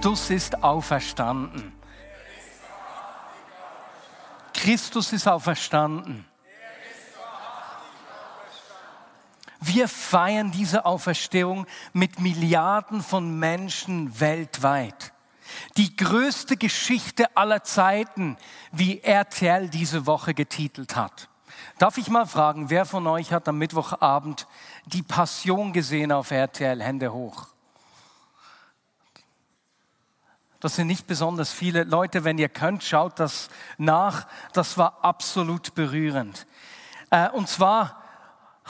Christus ist auferstanden. Christus ist auferstanden. Wir feiern diese Auferstehung mit Milliarden von Menschen weltweit. Die größte Geschichte aller Zeiten, wie RTL diese Woche getitelt hat. Darf ich mal fragen, wer von euch hat am Mittwochabend die Passion gesehen auf RTL? Hände hoch. Das sind nicht besonders viele Leute. Wenn ihr könnt, schaut das nach. Das war absolut berührend. Äh, und zwar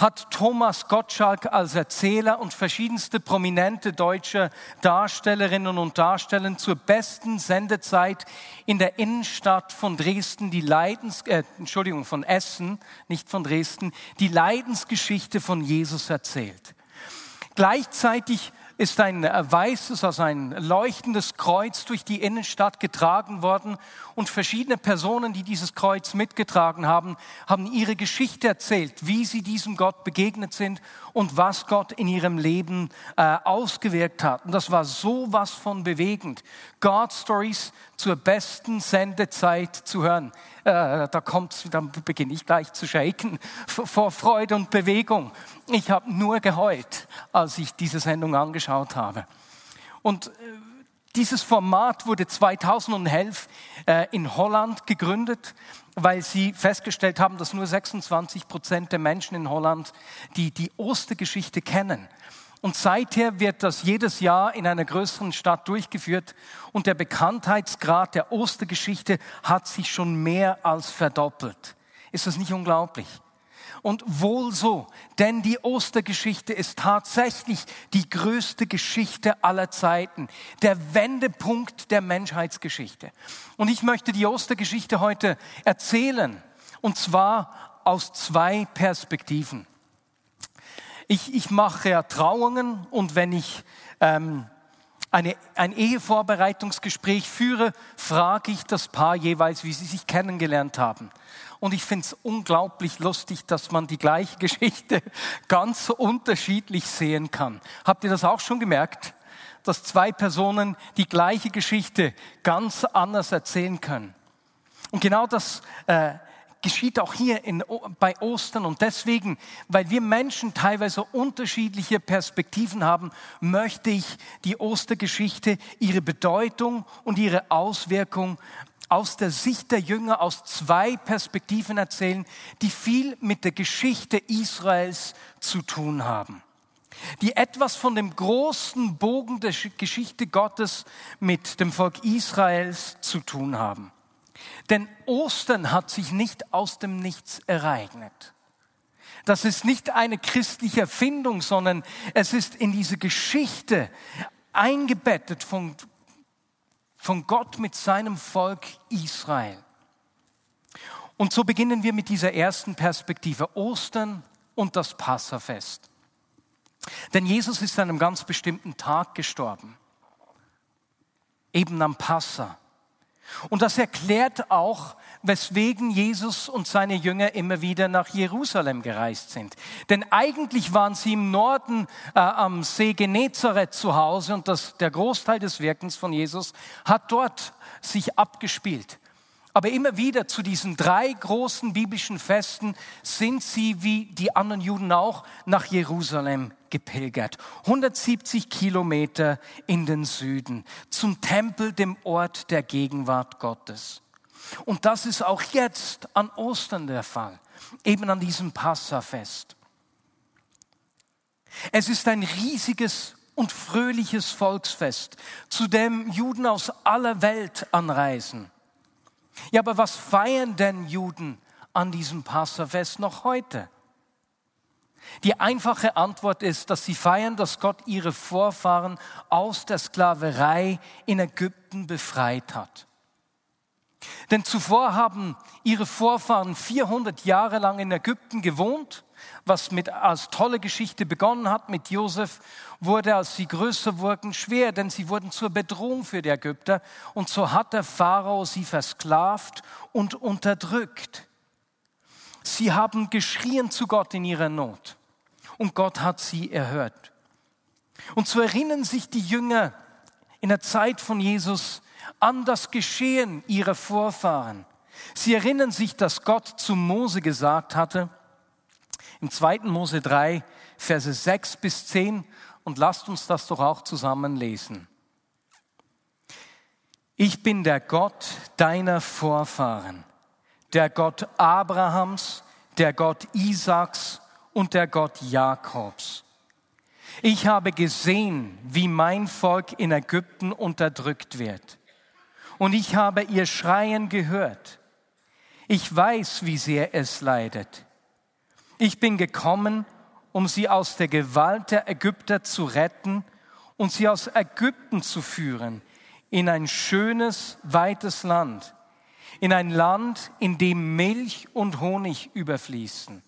hat Thomas Gottschalk als Erzähler und verschiedenste prominente deutsche Darstellerinnen und Darsteller zur besten Sendezeit in der Innenstadt von Dresden die Leidens, äh, Entschuldigung, von Essen, nicht von Dresden, die Leidensgeschichte von Jesus erzählt. Gleichzeitig ist ein weißes, also ein leuchtendes Kreuz durch die Innenstadt getragen worden und verschiedene Personen, die dieses Kreuz mitgetragen haben, haben ihre Geschichte erzählt, wie sie diesem Gott begegnet sind und was Gott in ihrem Leben äh, ausgewirkt hat. Und das war so was von bewegend. God Stories zur besten Sendezeit zu hören. Äh, da kommt, dann beginne ich gleich zu shaken vor Freude und Bewegung. Ich habe nur geheult, als ich diese Sendung angeschaut habe. Und äh, dieses Format wurde 2011 äh, in Holland gegründet, weil sie festgestellt haben, dass nur 26 Prozent der Menschen in Holland die, die Ostergeschichte kennen. Und seither wird das jedes Jahr in einer größeren Stadt durchgeführt und der Bekanntheitsgrad der Ostergeschichte hat sich schon mehr als verdoppelt. Ist das nicht unglaublich? Und wohl so, denn die Ostergeschichte ist tatsächlich die größte Geschichte aller Zeiten, der Wendepunkt der Menschheitsgeschichte. Und ich möchte die Ostergeschichte heute erzählen, und zwar aus zwei Perspektiven. Ich, ich mache ja Trauungen und wenn ich ähm, eine, ein Ehevorbereitungsgespräch führe, frage ich das Paar jeweils, wie sie sich kennengelernt haben. Und ich finde es unglaublich lustig, dass man die gleiche Geschichte ganz unterschiedlich sehen kann. Habt ihr das auch schon gemerkt? Dass zwei Personen die gleiche Geschichte ganz anders erzählen können. Und genau das äh, geschieht auch hier in, bei Ostern. Und deswegen, weil wir Menschen teilweise unterschiedliche Perspektiven haben, möchte ich die Ostergeschichte, ihre Bedeutung und ihre Auswirkung aus der Sicht der Jünger aus zwei Perspektiven erzählen, die viel mit der Geschichte Israels zu tun haben. Die etwas von dem großen Bogen der Geschichte Gottes mit dem Volk Israels zu tun haben. Denn Ostern hat sich nicht aus dem Nichts ereignet. Das ist nicht eine christliche Erfindung, sondern es ist in diese Geschichte eingebettet von von Gott mit seinem Volk Israel. Und so beginnen wir mit dieser ersten Perspektive, Ostern und das Passafest. Denn Jesus ist an einem ganz bestimmten Tag gestorben, eben am Passa. Und das erklärt auch, weswegen Jesus und seine Jünger immer wieder nach Jerusalem gereist sind. Denn eigentlich waren sie im Norden äh, am See Genezareth zu Hause und das, der Großteil des Wirkens von Jesus hat dort sich abgespielt. Aber immer wieder zu diesen drei großen biblischen Festen sind sie, wie die anderen Juden auch, nach Jerusalem gepilgert. 170 Kilometer in den Süden, zum Tempel, dem Ort der Gegenwart Gottes. Und das ist auch jetzt an Ostern der Fall, eben an diesem Passafest. Es ist ein riesiges und fröhliches Volksfest, zu dem Juden aus aller Welt anreisen. Ja, aber was feiern denn Juden an diesem Passafest noch heute? Die einfache Antwort ist, dass sie feiern, dass Gott ihre Vorfahren aus der Sklaverei in Ägypten befreit hat. Denn zuvor haben ihre Vorfahren 400 Jahre lang in Ägypten gewohnt, was mit, als tolle Geschichte begonnen hat mit Josef, wurde, als sie größer wurden, schwer, denn sie wurden zur Bedrohung für die Ägypter und so hat der Pharao sie versklavt und unterdrückt. Sie haben geschrien zu Gott in ihrer Not und Gott hat sie erhört. Und so erinnern sich die Jünger in der Zeit von Jesus an das Geschehen ihrer Vorfahren. Sie erinnern sich, dass Gott zu Mose gesagt hatte, im 2. Mose 3, Verse 6 bis 10, und lasst uns das doch auch zusammen lesen. Ich bin der Gott deiner Vorfahren, der Gott Abrahams, der Gott Isaaks und der Gott Jakobs. Ich habe gesehen, wie mein Volk in Ägypten unterdrückt wird. Und ich habe ihr Schreien gehört. Ich weiß, wie sehr es leidet. Ich bin gekommen, um sie aus der Gewalt der Ägypter zu retten und sie aus Ägypten zu führen in ein schönes, weites Land, in ein Land, in dem Milch und Honig überfließen.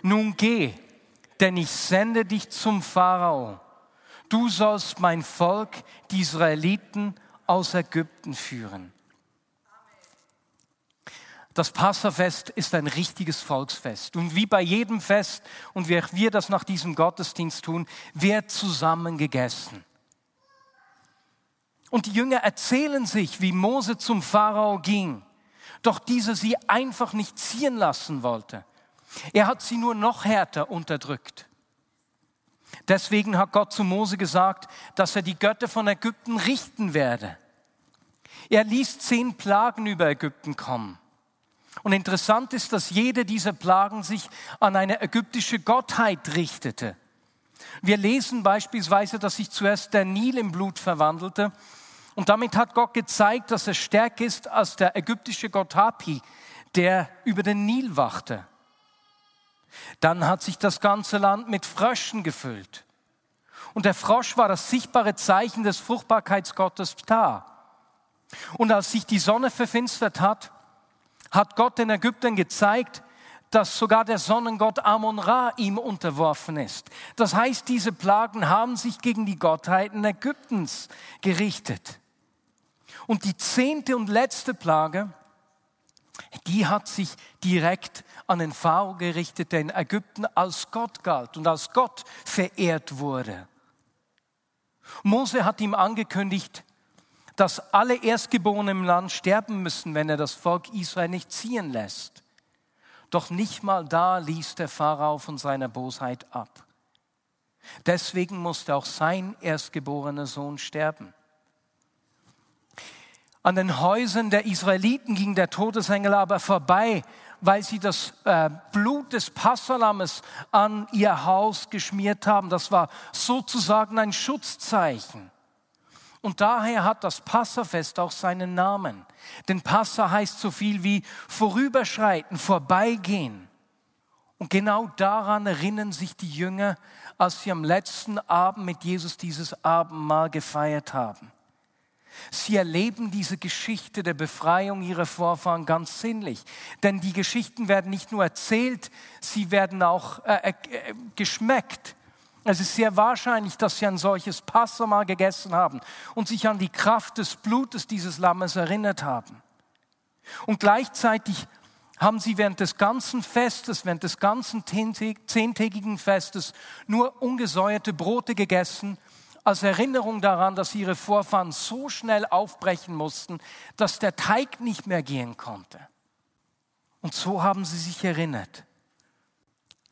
Nun geh, denn ich sende dich zum Pharao. Du sollst mein Volk, die Israeliten, aus Ägypten führen. Das Passafest ist ein richtiges Volksfest. Und wie bei jedem Fest und wie wir das nach diesem Gottesdienst tun, wird zusammen gegessen. Und die Jünger erzählen sich, wie Mose zum Pharao ging, doch dieser sie einfach nicht ziehen lassen wollte. Er hat sie nur noch härter unterdrückt. Deswegen hat Gott zu Mose gesagt, dass er die Götter von Ägypten richten werde. Er ließ zehn Plagen über Ägypten kommen. Und interessant ist, dass jede dieser Plagen sich an eine ägyptische Gottheit richtete. Wir lesen beispielsweise, dass sich zuerst der Nil in Blut verwandelte. Und damit hat Gott gezeigt, dass er stärker ist als der ägyptische Gott Hapi, der über den Nil wachte. Dann hat sich das ganze Land mit Fröschen gefüllt. Und der Frosch war das sichtbare Zeichen des Fruchtbarkeitsgottes Ptah. Und als sich die Sonne verfinstert hat, hat Gott den Ägyptern gezeigt, dass sogar der Sonnengott Amon-Ra ihm unterworfen ist. Das heißt, diese Plagen haben sich gegen die Gottheiten Ägyptens gerichtet. Und die zehnte und letzte Plage, die hat sich direkt an den Pharao gerichtet, der in Ägypten als Gott galt und als Gott verehrt wurde. Mose hat ihm angekündigt, dass alle Erstgeborenen im Land sterben müssen, wenn er das Volk Israel nicht ziehen lässt. Doch nicht mal da ließ der Pharao von seiner Bosheit ab. Deswegen musste auch sein erstgeborener Sohn sterben. An den Häusern der Israeliten ging der Todesengel aber vorbei, weil sie das äh, Blut des Passalammes an ihr Haus geschmiert haben. Das war sozusagen ein Schutzzeichen. Und daher hat das Passafest auch seinen Namen. Denn Passa heißt so viel wie vorüberschreiten, vorbeigehen. Und genau daran erinnern sich die Jünger, als sie am letzten Abend mit Jesus dieses Abendmahl gefeiert haben. Sie erleben diese Geschichte der Befreiung ihrer Vorfahren ganz sinnlich. Denn die Geschichten werden nicht nur erzählt, sie werden auch äh, äh, geschmeckt. Es ist sehr wahrscheinlich, dass sie ein solches Passomal gegessen haben und sich an die Kraft des Blutes dieses Lammes erinnert haben. Und gleichzeitig haben sie während des ganzen Festes, während des ganzen zehntägigen Festes nur ungesäuerte Brote gegessen, als Erinnerung daran, dass ihre Vorfahren so schnell aufbrechen mussten, dass der Teig nicht mehr gehen konnte. Und so haben sie sich erinnert,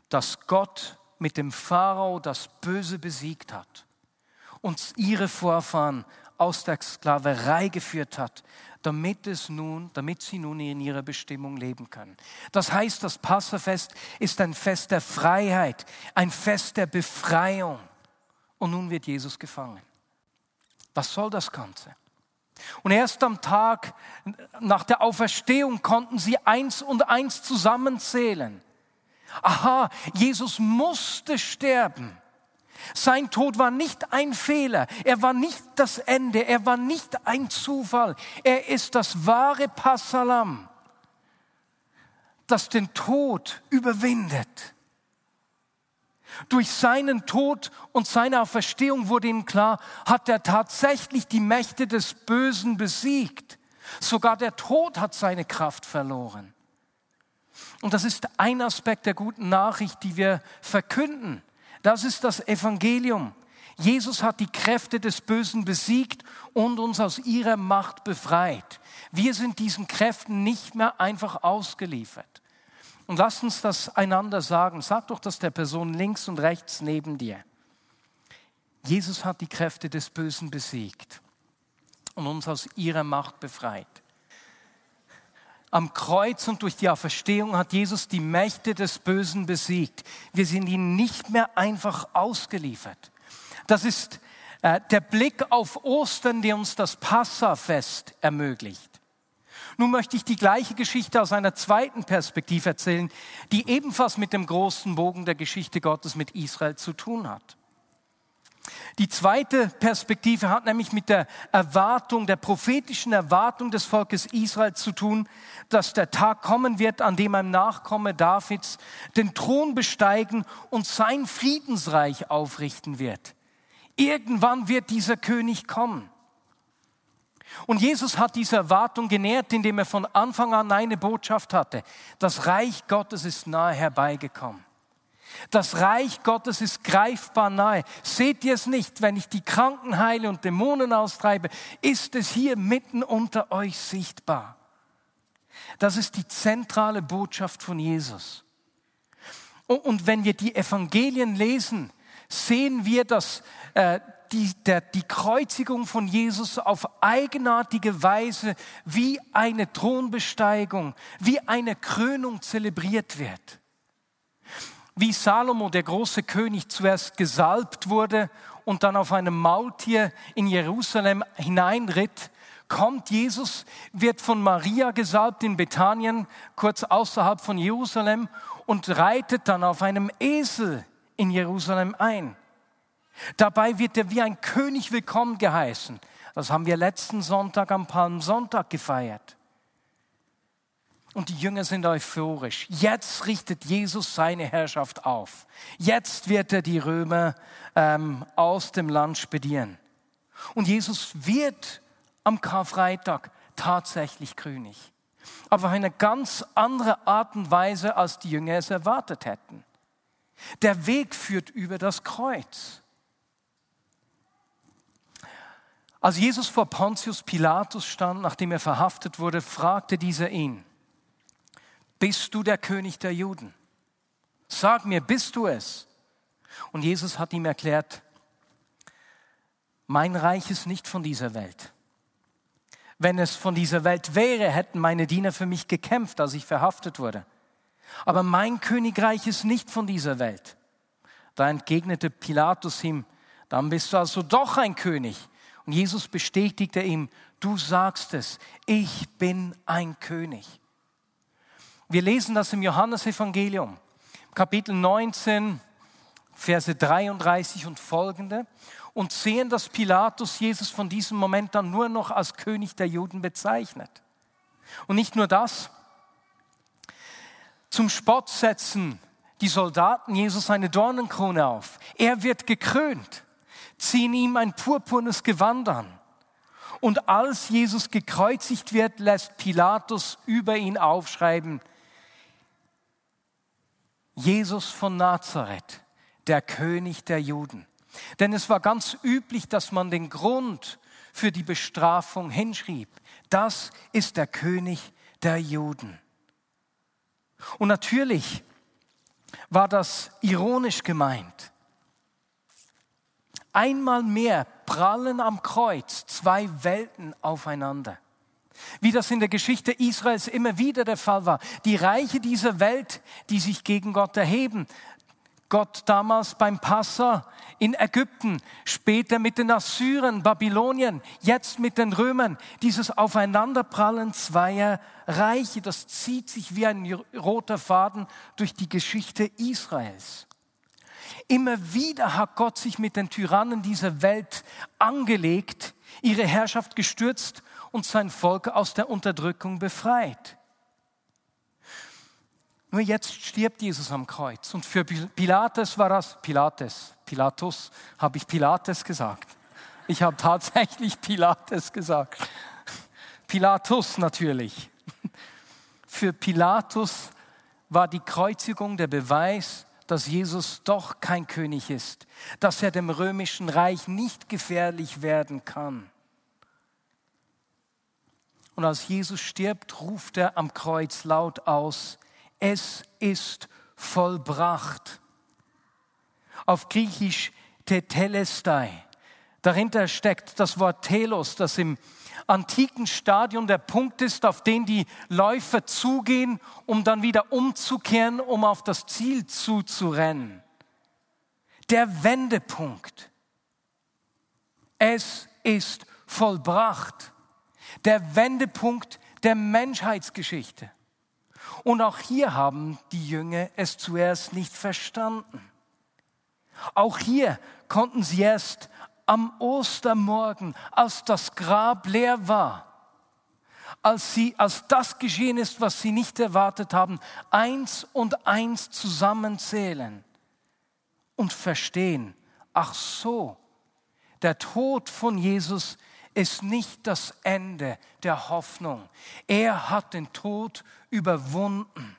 dass Gott mit dem Pharao das Böse besiegt hat und ihre Vorfahren aus der Sklaverei geführt hat, damit es nun, damit sie nun in ihrer Bestimmung leben können. Das heißt, das Passafest ist ein Fest der Freiheit, ein Fest der Befreiung. Und nun wird Jesus gefangen. Was soll das Ganze? Und erst am Tag nach der Auferstehung konnten sie eins und eins zusammenzählen. Aha, Jesus musste sterben. Sein Tod war nicht ein Fehler, er war nicht das Ende, er war nicht ein Zufall, er ist das wahre Passalam, das den Tod überwindet. Durch seinen Tod und seine Auferstehung wurde ihm klar, hat er tatsächlich die Mächte des Bösen besiegt. Sogar der Tod hat seine Kraft verloren. Und das ist ein Aspekt der guten Nachricht, die wir verkünden. Das ist das Evangelium. Jesus hat die Kräfte des Bösen besiegt und uns aus ihrer Macht befreit. Wir sind diesen Kräften nicht mehr einfach ausgeliefert. Und lass uns das einander sagen. Sag doch das der Person links und rechts neben dir. Jesus hat die Kräfte des Bösen besiegt und uns aus ihrer Macht befreit. Am Kreuz und durch die Auferstehung hat Jesus die Mächte des Bösen besiegt. Wir sind ihnen nicht mehr einfach ausgeliefert. Das ist äh, der Blick auf Ostern, der uns das Passafest ermöglicht. Nun möchte ich die gleiche Geschichte aus einer zweiten Perspektive erzählen, die ebenfalls mit dem großen Bogen der Geschichte Gottes mit Israel zu tun hat. Die zweite Perspektive hat nämlich mit der Erwartung, der prophetischen Erwartung des Volkes Israel zu tun, dass der Tag kommen wird, an dem ein Nachkomme Davids den Thron besteigen und sein Friedensreich aufrichten wird. Irgendwann wird dieser König kommen. Und Jesus hat diese Erwartung genährt, indem er von Anfang an eine Botschaft hatte. Das Reich Gottes ist nahe herbeigekommen. Das Reich Gottes ist greifbar nahe. Seht ihr es nicht, wenn ich die Kranken heile und Dämonen austreibe, ist es hier mitten unter euch sichtbar. Das ist die zentrale Botschaft von Jesus. Und wenn wir die Evangelien lesen, sehen wir, dass äh, die, der, die Kreuzigung von Jesus auf eigenartige Weise wie eine Thronbesteigung, wie eine Krönung zelebriert wird wie Salomo, der große König, zuerst gesalbt wurde und dann auf einem Maultier in Jerusalem hineinritt, kommt Jesus, wird von Maria gesalbt in Bethanien, kurz außerhalb von Jerusalem, und reitet dann auf einem Esel in Jerusalem ein. Dabei wird er wie ein König willkommen geheißen. Das haben wir letzten Sonntag am Palmsonntag gefeiert. Und die Jünger sind euphorisch. Jetzt richtet Jesus seine Herrschaft auf. Jetzt wird er die Römer ähm, aus dem Land spedieren. Und Jesus wird am Karfreitag tatsächlich König. Aber auf eine ganz andere Art und Weise, als die Jünger es erwartet hätten. Der Weg führt über das Kreuz. Als Jesus vor Pontius Pilatus stand, nachdem er verhaftet wurde, fragte dieser ihn, bist du der König der Juden? Sag mir, bist du es? Und Jesus hat ihm erklärt, mein Reich ist nicht von dieser Welt. Wenn es von dieser Welt wäre, hätten meine Diener für mich gekämpft, als ich verhaftet wurde. Aber mein Königreich ist nicht von dieser Welt. Da entgegnete Pilatus ihm, dann bist du also doch ein König. Und Jesus bestätigte ihm, du sagst es, ich bin ein König. Wir lesen das im Johannesevangelium, Kapitel 19, Verse 33 und folgende und sehen, dass Pilatus Jesus von diesem Moment dann nur noch als König der Juden bezeichnet. Und nicht nur das, zum Spott setzen die Soldaten Jesus eine Dornenkrone auf. Er wird gekrönt, ziehen ihm ein purpurnes Gewand an. Und als Jesus gekreuzigt wird, lässt Pilatus über ihn aufschreiben, Jesus von Nazareth, der König der Juden. Denn es war ganz üblich, dass man den Grund für die Bestrafung hinschrieb. Das ist der König der Juden. Und natürlich war das ironisch gemeint. Einmal mehr prallen am Kreuz zwei Welten aufeinander wie das in der Geschichte Israels immer wieder der Fall war. Die Reiche dieser Welt, die sich gegen Gott erheben. Gott damals beim Passa in Ägypten, später mit den Assyrern, Babylonien, jetzt mit den Römern. Dieses Aufeinanderprallen zweier Reiche, das zieht sich wie ein roter Faden durch die Geschichte Israels. Immer wieder hat Gott sich mit den Tyrannen dieser Welt angelegt, ihre Herrschaft gestürzt und sein Volk aus der Unterdrückung befreit. Nur jetzt stirbt Jesus am Kreuz. Und für Pilates war das, Pilates, Pilatus, habe ich Pilates gesagt. Ich habe tatsächlich Pilates gesagt. Pilatus natürlich. Für Pilatus war die Kreuzigung der Beweis, dass Jesus doch kein König ist, dass er dem römischen Reich nicht gefährlich werden kann. Und als Jesus stirbt, ruft er am Kreuz laut aus, es ist vollbracht. Auf Griechisch tetelestai. Dahinter steckt das Wort telos, das im antiken Stadion der Punkt ist, auf den die Läufer zugehen, um dann wieder umzukehren, um auf das Ziel zuzurennen. Der Wendepunkt. Es ist vollbracht. Der Wendepunkt der Menschheitsgeschichte. Und auch hier haben die Jünger es zuerst nicht verstanden. Auch hier konnten sie erst am Ostermorgen, als das Grab leer war, als, sie, als das geschehen ist, was sie nicht erwartet haben, eins und eins zusammenzählen und verstehen, ach so, der Tod von Jesus ist nicht das Ende der Hoffnung. Er hat den Tod überwunden.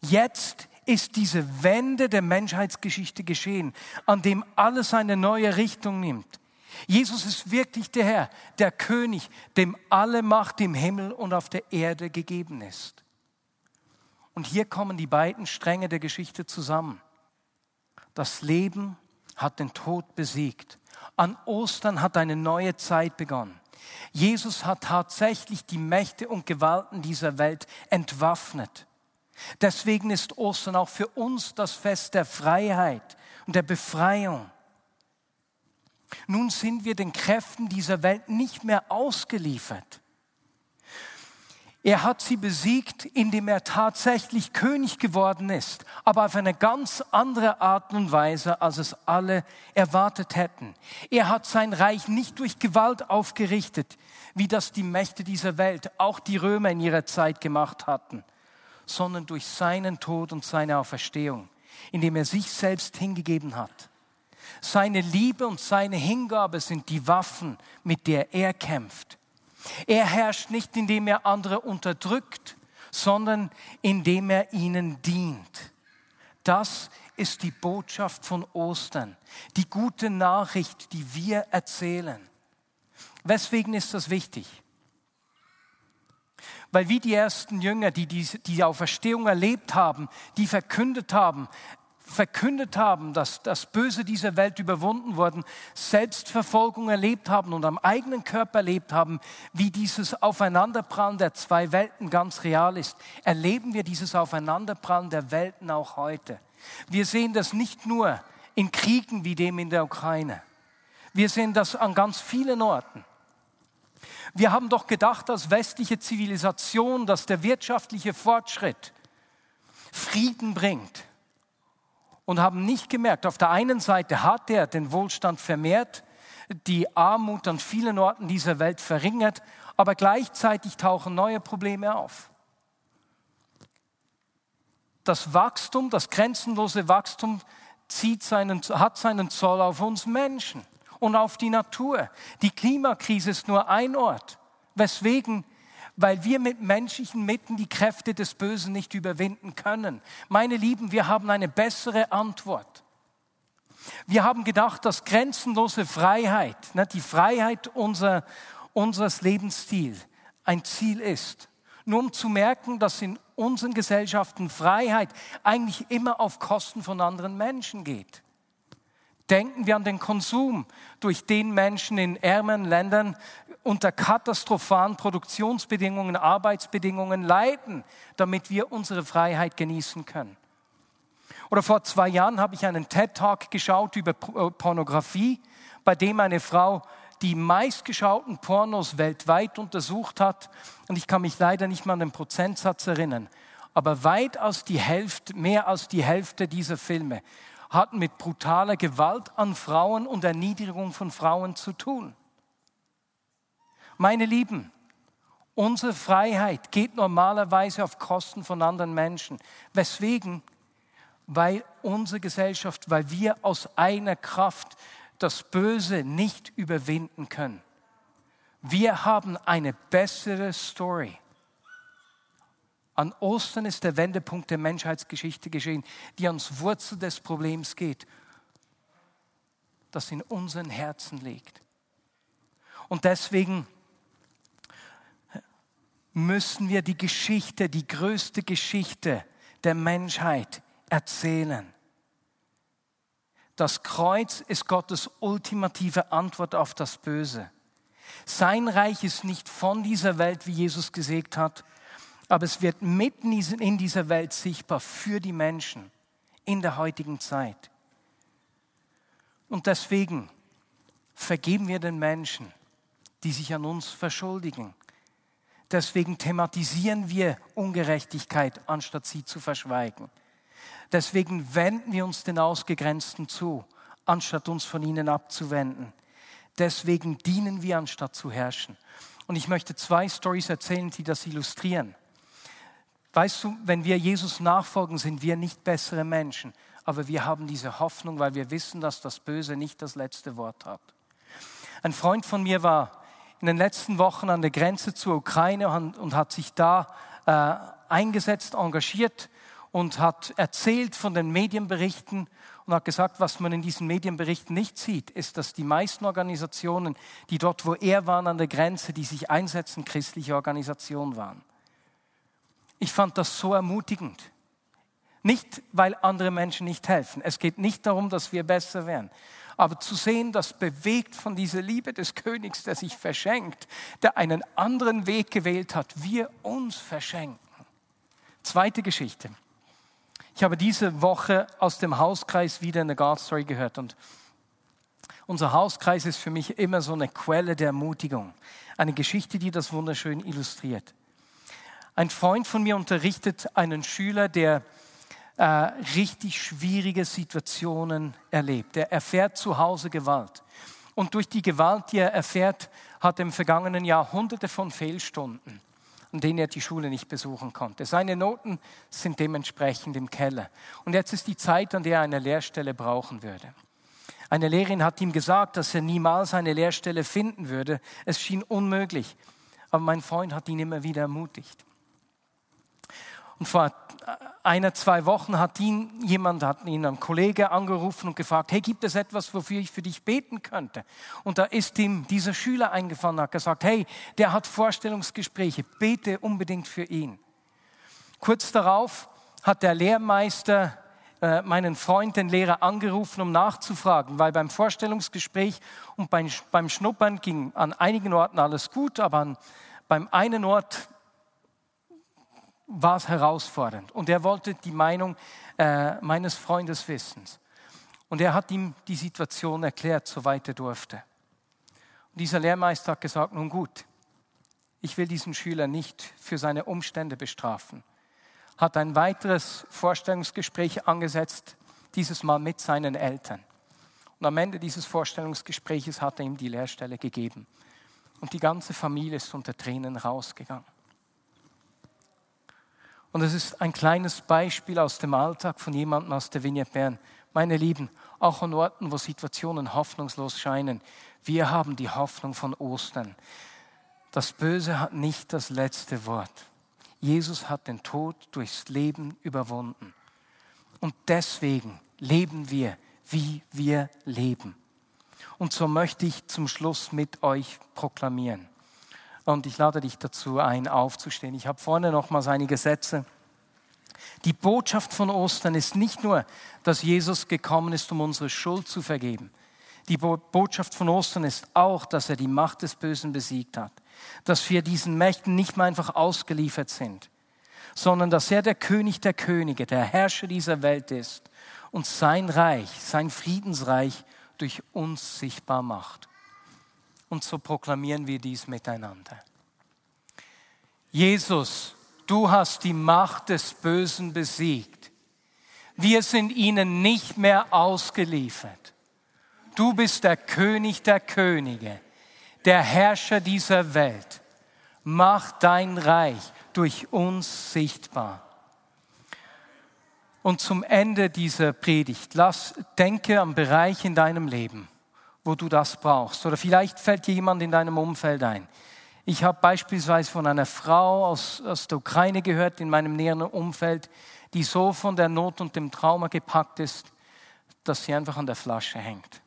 Jetzt ist diese Wende der Menschheitsgeschichte geschehen, an dem alles eine neue Richtung nimmt. Jesus ist wirklich der Herr, der König, dem alle Macht im Himmel und auf der Erde gegeben ist. Und hier kommen die beiden Stränge der Geschichte zusammen. Das Leben hat den Tod besiegt. An Ostern hat eine neue Zeit begonnen. Jesus hat tatsächlich die Mächte und Gewalten dieser Welt entwaffnet. Deswegen ist Ostern auch für uns das Fest der Freiheit und der Befreiung. Nun sind wir den Kräften dieser Welt nicht mehr ausgeliefert. Er hat sie besiegt, indem er tatsächlich König geworden ist, aber auf eine ganz andere Art und Weise, als es alle erwartet hätten. Er hat sein Reich nicht durch Gewalt aufgerichtet, wie das die Mächte dieser Welt, auch die Römer in ihrer Zeit gemacht hatten, sondern durch seinen Tod und seine Auferstehung, indem er sich selbst hingegeben hat. Seine Liebe und seine Hingabe sind die Waffen, mit der er kämpft. Er herrscht nicht, indem er andere unterdrückt, sondern indem er ihnen dient. Das ist die Botschaft von Ostern, die gute Nachricht, die wir erzählen. Weswegen ist das wichtig? Weil wie die ersten Jünger, die die, Auferstehung erlebt haben, die verkündet haben, verkündet haben, dass das Böse dieser Welt überwunden worden, Selbstverfolgung erlebt haben und am eigenen Körper erlebt haben, wie dieses Aufeinanderprallen der zwei Welten ganz real ist, erleben wir dieses Aufeinanderprallen der Welten auch heute. Wir sehen das nicht nur in Kriegen wie dem in der Ukraine. Wir sehen das an ganz vielen Orten. Wir haben doch gedacht als westliche Zivilisation, dass der wirtschaftliche Fortschritt Frieden bringt und haben nicht gemerkt, auf der einen Seite hat er den Wohlstand vermehrt, die Armut an vielen Orten dieser Welt verringert, aber gleichzeitig tauchen neue Probleme auf. Das Wachstum, das grenzenlose Wachstum zieht seinen, hat seinen Zoll auf uns Menschen und auf die Natur. Die Klimakrise ist nur ein Ort, weswegen weil wir mit menschlichen Mitteln die Kräfte des Bösen nicht überwinden können. Meine Lieben, wir haben eine bessere Antwort. Wir haben gedacht, dass grenzenlose Freiheit, ne, die Freiheit unser, unseres Lebensstils, ein Ziel ist. Nur um zu merken, dass in unseren Gesellschaften Freiheit eigentlich immer auf Kosten von anderen Menschen geht. Denken wir an den Konsum, durch den Menschen in ärmeren Ländern unter katastrophalen Produktionsbedingungen, Arbeitsbedingungen leiden, damit wir unsere Freiheit genießen können. Oder vor zwei Jahren habe ich einen TED-Talk geschaut über äh, Pornografie, bei dem eine Frau die meistgeschauten Pornos weltweit untersucht hat. Und ich kann mich leider nicht mal an den Prozentsatz erinnern. Aber weitaus die Hälfte, mehr als die Hälfte dieser Filme hatten mit brutaler Gewalt an Frauen und Erniedrigung von Frauen zu tun. Meine Lieben, unsere Freiheit geht normalerweise auf Kosten von anderen Menschen. Weswegen? Weil unsere Gesellschaft, weil wir aus einer Kraft das Böse nicht überwinden können. Wir haben eine bessere Story. An Ostern ist der Wendepunkt der Menschheitsgeschichte geschehen, die ans Wurzel des Problems geht, das in unseren Herzen liegt. Und deswegen müssen wir die Geschichte, die größte Geschichte der Menschheit erzählen. Das Kreuz ist Gottes ultimative Antwort auf das Böse. Sein Reich ist nicht von dieser Welt, wie Jesus gesagt hat, aber es wird mitten in dieser Welt sichtbar für die Menschen in der heutigen Zeit. Und deswegen vergeben wir den Menschen, die sich an uns verschuldigen. Deswegen thematisieren wir Ungerechtigkeit, anstatt sie zu verschweigen. Deswegen wenden wir uns den Ausgegrenzten zu, anstatt uns von ihnen abzuwenden. Deswegen dienen wir, anstatt zu herrschen. Und ich möchte zwei Stories erzählen, die das illustrieren. Weißt du, wenn wir Jesus nachfolgen, sind wir nicht bessere Menschen, aber wir haben diese Hoffnung, weil wir wissen, dass das Böse nicht das letzte Wort hat. Ein Freund von mir war in den letzten Wochen an der Grenze zur Ukraine und hat sich da äh, eingesetzt, engagiert und hat erzählt von den Medienberichten und hat gesagt, was man in diesen Medienberichten nicht sieht, ist, dass die meisten Organisationen, die dort, wo er war an der Grenze, die sich einsetzen, christliche Organisationen waren. Ich fand das so ermutigend. Nicht, weil andere Menschen nicht helfen. Es geht nicht darum, dass wir besser werden. Aber zu sehen, dass bewegt von dieser Liebe des Königs, der sich verschenkt, der einen anderen Weg gewählt hat, wir uns verschenken. Zweite Geschichte. Ich habe diese Woche aus dem Hauskreis wieder eine God Story gehört und unser Hauskreis ist für mich immer so eine Quelle der Ermutigung. Eine Geschichte, die das wunderschön illustriert. Ein Freund von mir unterrichtet einen Schüler, der äh, richtig schwierige Situationen erlebt. Er erfährt zu Hause Gewalt. Und durch die Gewalt, die er erfährt, hat er im vergangenen Jahr hunderte von Fehlstunden, an denen er die Schule nicht besuchen konnte. Seine Noten sind dementsprechend im Keller. Und jetzt ist die Zeit, an der er eine Lehrstelle brauchen würde. Eine Lehrerin hat ihm gesagt, dass er niemals eine Lehrstelle finden würde. Es schien unmöglich. Aber mein Freund hat ihn immer wieder ermutigt. Und vor einer, zwei Wochen hat ihn jemand, hat ihn ein Kollege angerufen und gefragt, hey, gibt es etwas, wofür ich für dich beten könnte? Und da ist ihm dieser Schüler eingefallen, hat gesagt, hey, der hat Vorstellungsgespräche, bete unbedingt für ihn. Kurz darauf hat der Lehrmeister äh, meinen Freund, den Lehrer, angerufen, um nachzufragen, weil beim Vorstellungsgespräch und beim, beim Schnuppern ging an einigen Orten alles gut, aber an, beim einen Ort war es herausfordernd. Und er wollte die Meinung äh, meines Freundes wissen. Und er hat ihm die Situation erklärt, soweit er durfte. Und dieser Lehrmeister hat gesagt, nun gut, ich will diesen Schüler nicht für seine Umstände bestrafen. Hat ein weiteres Vorstellungsgespräch angesetzt, dieses Mal mit seinen Eltern. Und am Ende dieses Vorstellungsgespräches hat er ihm die Lehrstelle gegeben. Und die ganze Familie ist unter Tränen rausgegangen. Und es ist ein kleines Beispiel aus dem Alltag von jemandem aus der Vignette Bern. Meine Lieben, auch an Orten, wo Situationen hoffnungslos scheinen, wir haben die Hoffnung von Ostern. Das Böse hat nicht das letzte Wort. Jesus hat den Tod durchs Leben überwunden. Und deswegen leben wir, wie wir leben. Und so möchte ich zum Schluss mit euch proklamieren. Und ich lade dich dazu ein, aufzustehen. Ich habe vorne noch mal einige Sätze. Die Botschaft von Ostern ist nicht nur, dass Jesus gekommen ist, um unsere Schuld zu vergeben. Die Botschaft von Ostern ist auch, dass er die Macht des Bösen besiegt hat. Dass wir diesen Mächten nicht mehr einfach ausgeliefert sind, sondern dass er der König der Könige, der Herrscher dieser Welt ist und sein Reich, sein Friedensreich durch uns sichtbar macht. Und so proklamieren wir dies miteinander. Jesus, du hast die Macht des Bösen besiegt. Wir sind ihnen nicht mehr ausgeliefert. Du bist der König der Könige, der Herrscher dieser Welt. Mach dein Reich durch uns sichtbar. Und zum Ende dieser Predigt, lass, denke am Bereich in deinem Leben, wo du das brauchst. Oder vielleicht fällt dir jemand in deinem Umfeld ein. Ich habe beispielsweise von einer Frau aus, aus der Ukraine gehört, in meinem näheren Umfeld, die so von der Not und dem Trauma gepackt ist, dass sie einfach an der Flasche hängt.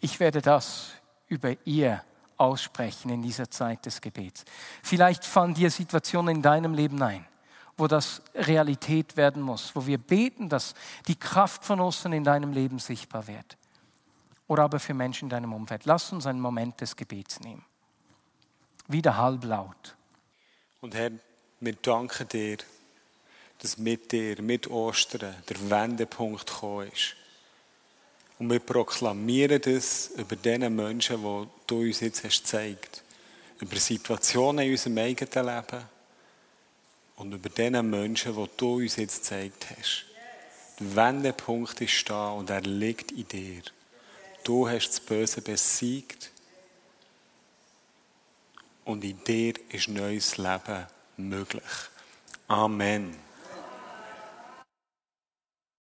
Ich werde das über ihr aussprechen in dieser Zeit des Gebets. Vielleicht fallen dir Situationen in deinem Leben ein, wo das Realität werden muss, wo wir beten, dass die Kraft von Ostern in deinem Leben sichtbar wird. Oder aber für Menschen in deinem Umfeld. Lass uns einen Moment des Gebets nehmen wieder halblaut. Und Herr, wir danken dir, dass mit dir, mit Ostern, der Wendepunkt gekommen ist. Und wir proklamieren das über diese Menschen, die du uns jetzt hast gezeigt Über Situationen in unserem eigenen Leben und über diese Menschen, die du uns jetzt gezeigt hast. Der Wendepunkt ist da und er liegt in dir. Du hast das Böse besiegt und in dir ist neues Leben möglich. Amen.